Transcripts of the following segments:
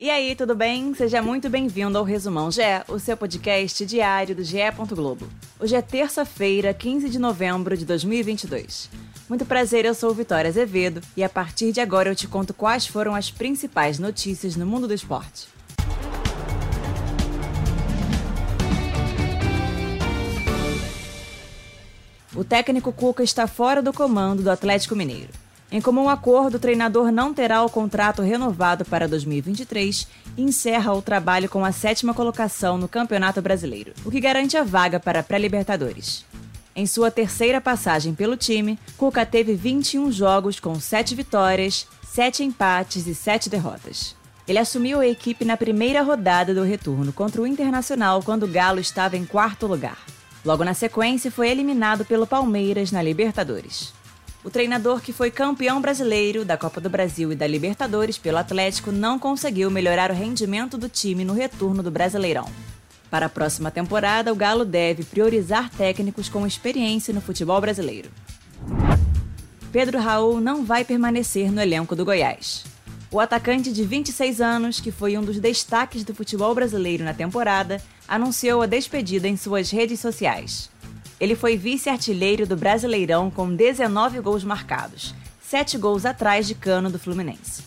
E aí, tudo bem? Seja muito bem-vindo ao Resumão GE, o seu podcast diário do GE. Globo. Hoje é terça-feira, 15 de novembro de 2022. Muito prazer, eu sou Vitória Azevedo e a partir de agora eu te conto quais foram as principais notícias no mundo do esporte. O técnico Cuca está fora do comando do Atlético Mineiro. Em comum acordo, o treinador não terá o contrato renovado para 2023 e encerra o trabalho com a sétima colocação no Campeonato Brasileiro, o que garante a vaga para a pré-Libertadores. Em sua terceira passagem pelo time, Cuca teve 21 jogos com 7 vitórias, 7 empates e 7 derrotas. Ele assumiu a equipe na primeira rodada do retorno contra o Internacional quando o Galo estava em quarto lugar. Logo na sequência, foi eliminado pelo Palmeiras na Libertadores. O treinador que foi campeão brasileiro da Copa do Brasil e da Libertadores pelo Atlético não conseguiu melhorar o rendimento do time no retorno do Brasileirão. Para a próxima temporada, o Galo deve priorizar técnicos com experiência no futebol brasileiro. Pedro Raul não vai permanecer no elenco do Goiás. O atacante de 26 anos, que foi um dos destaques do futebol brasileiro na temporada, anunciou a despedida em suas redes sociais. Ele foi vice-artilheiro do Brasileirão com 19 gols marcados, 7 gols atrás de Cano do Fluminense.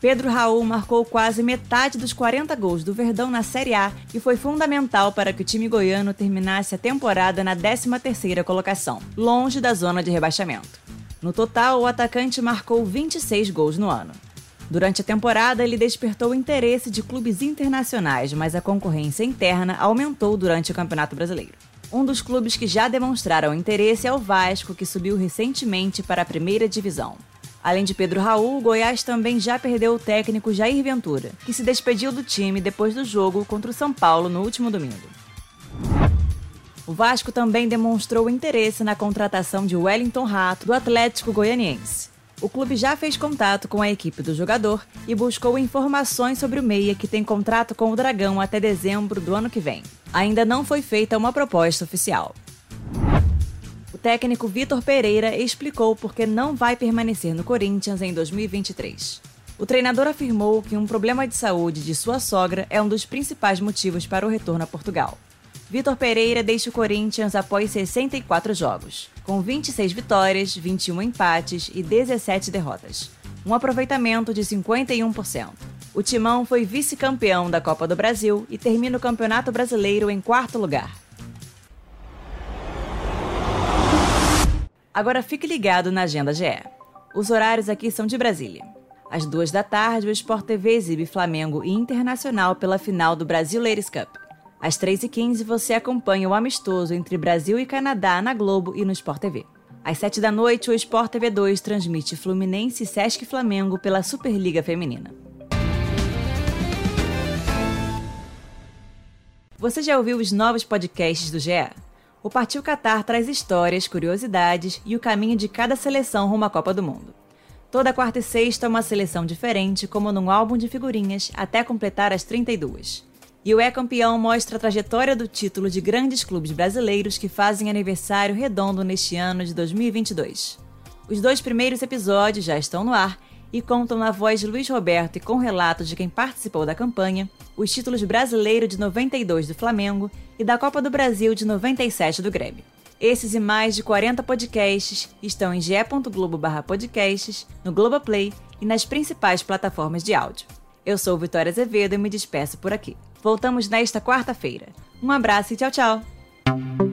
Pedro Raul marcou quase metade dos 40 gols do Verdão na Série A e foi fundamental para que o time goiano terminasse a temporada na 13ª colocação, longe da zona de rebaixamento. No total, o atacante marcou 26 gols no ano. Durante a temporada, ele despertou o interesse de clubes internacionais, mas a concorrência interna aumentou durante o Campeonato Brasileiro. Um dos clubes que já demonstraram interesse é o Vasco, que subiu recentemente para a primeira divisão. Além de Pedro Raul, o Goiás também já perdeu o técnico Jair Ventura, que se despediu do time depois do jogo contra o São Paulo no último domingo. O Vasco também demonstrou interesse na contratação de Wellington Rato, do Atlético Goianiense. O clube já fez contato com a equipe do jogador e buscou informações sobre o meia que tem contrato com o Dragão até dezembro do ano que vem ainda não foi feita uma proposta oficial. O técnico Vitor Pereira explicou por que não vai permanecer no Corinthians em 2023. O treinador afirmou que um problema de saúde de sua sogra é um dos principais motivos para o retorno a Portugal. Vitor Pereira deixa o Corinthians após 64 jogos, com 26 vitórias, 21 empates e 17 derrotas. Um aproveitamento de 51%. O Timão foi vice-campeão da Copa do Brasil e termina o Campeonato Brasileiro em quarto lugar. Agora fique ligado na Agenda GE. Os horários aqui são de Brasília. Às duas da tarde, o Sport TV exibe Flamengo e Internacional pela final do Brasil Ladies Cup. Às 3h15, você acompanha o amistoso entre Brasil e Canadá na Globo e no Sport TV. Às 7 da noite, o Sport TV 2 transmite Fluminense e Sesc Flamengo pela Superliga Feminina. Você já ouviu os novos podcasts do GE? O Partiu Qatar traz histórias, curiosidades e o caminho de cada seleção rumo à Copa do Mundo. Toda quarta e sexta uma seleção diferente, como num álbum de figurinhas, até completar as 32. E o É Campeão mostra a trajetória do título de grandes clubes brasileiros que fazem aniversário redondo neste ano de 2022. Os dois primeiros episódios já estão no ar e contam na voz de Luiz Roberto e com relatos de quem participou da campanha os títulos brasileiro de 92 do Flamengo e da Copa do Brasil de 97 do Grêmio. Esses e mais de 40 podcasts estão em ge.globo/podcasts, no Globoplay e nas principais plataformas de áudio. Eu sou Vitória Azevedo e me despeço por aqui. Voltamos nesta quarta-feira. Um abraço e tchau, tchau!